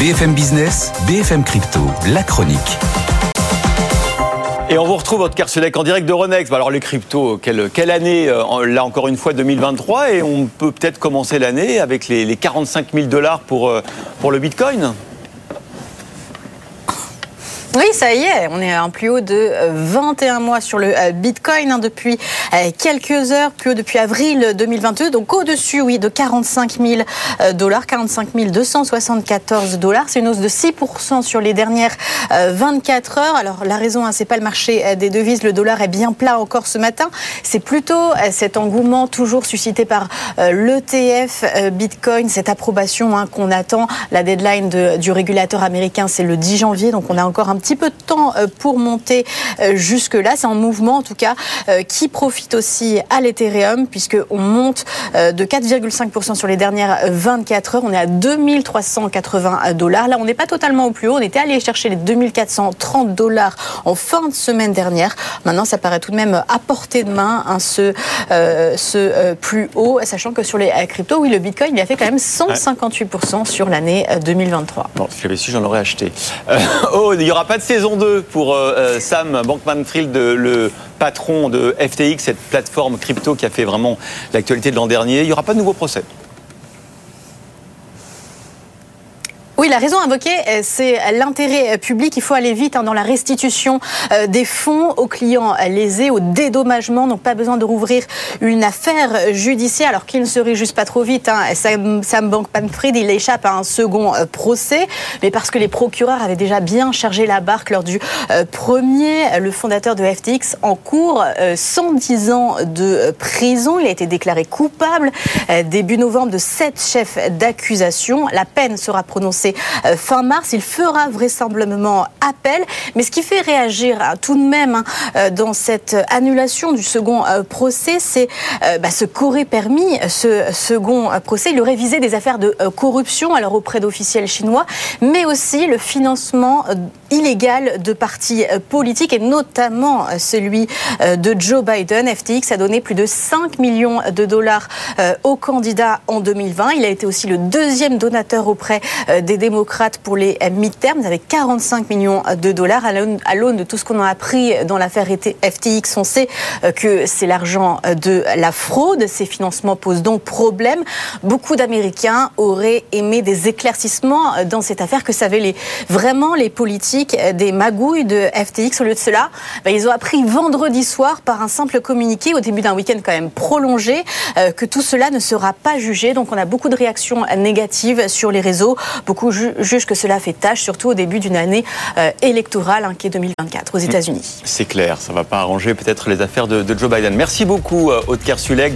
BFM Business, BFM Crypto, la chronique. Et on vous retrouve votre Kersulek en direct de Ronex. Alors les cryptos, quelle, année euh, Là encore une fois 2023 et on peut peut-être commencer l'année avec les, les 45 000 dollars euh, pour le Bitcoin? Oui, ça y est, on est à un plus haut de 21 euh, mois sur le euh, Bitcoin hein, depuis euh, quelques heures, plus haut depuis avril 2022, donc au-dessus, oui, de 45 000 dollars, 45 274 dollars. C'est une hausse de 6% sur les dernières 24 heures. Alors la raison, hein, c'est pas le marché des devises, le dollar est bien plat encore ce matin. C'est plutôt cet engouement toujours suscité par l'ETF Bitcoin, cette approbation hein, qu'on attend. La deadline de, du régulateur américain, c'est le 10 janvier, donc on a encore un petit peu de temps euh, pour monter euh, jusque-là. C'est un mouvement, en tout cas, euh, qui profite aussi à l'Ethereum, puisqu'on monte de 4,5% sur les dernières 24 heures. On est à 2380 dollars. Là, on n'est pas totalement au plus haut. On était allé chercher les 2430 dollars en fin de semaine dernière. Maintenant, ça paraît tout de même à portée de main, hein, ce, ce plus haut, sachant que sur les cryptos, oui, le Bitcoin, il a fait quand même 158% sur l'année 2023. Bon, si j'avais su, j'en aurais acheté. oh, il y aura pas de saison 2 pour euh, euh, Sam Bankman-Fried, le patron de FTX, cette plateforme crypto qui a fait vraiment l'actualité de l'an dernier. Il n'y aura pas de nouveau procès. Oui, la raison invoquée, euh, c'est l'intérêt euh, public. Il faut aller vite hein, dans la restitution euh, des fonds aux clients lésés, au dédommagement. Donc, pas besoin de rouvrir une affaire judiciaire, alors qu'il ne serait juste pas trop vite. Hein. Sam, Sam Bankman-Fried, il échappe à un second procès, mais parce que les procureurs avaient déjà bien chargé la barque lors du premier. Le fondateur de FTX en cours 110 ans de prison. Il a été déclaré coupable début novembre de sept chefs d'accusation. La peine sera prononcée euh, fin mars. Il fera vraisemblablement appel. Mais ce qui fait réagir hein, tout de même hein, euh, dans cette annulation du second euh, procès, c'est bah, ce qu'aurait permis ce second procès. Il aurait visé des affaires de corruption alors auprès d'officiels chinois, mais aussi le financement illégal de partis politiques et notamment celui de Joe Biden. FTX a donné plus de 5 millions de dollars au candidat en 2020. Il a été aussi le deuxième donateur auprès des démocrates pour les mi-termes avec 45 millions de dollars. À l'aune de tout ce qu'on a appris dans l'affaire FTX, on sait euh, que c'est l'argent de la fraude. Ces financements posent donc problème. Beaucoup d'Américains auraient aimé des éclaircissements dans cette affaire. Que savaient vraiment les politiques des magouilles de FTX Au lieu de cela, ben, ils ont appris vendredi soir par un simple communiqué au début d'un week-end quand même prolongé euh, que tout cela ne sera pas jugé. Donc on a beaucoup de réactions négatives sur les réseaux. Beaucoup juge que cela fait tâche, surtout au début d'une année euh, électorale hein, qui est 2024 aux États-Unis. C'est clair, ça ne va pas arranger peut-être les affaires de, Joe Biden. Merci beaucoup, Aude euh, Kersulek.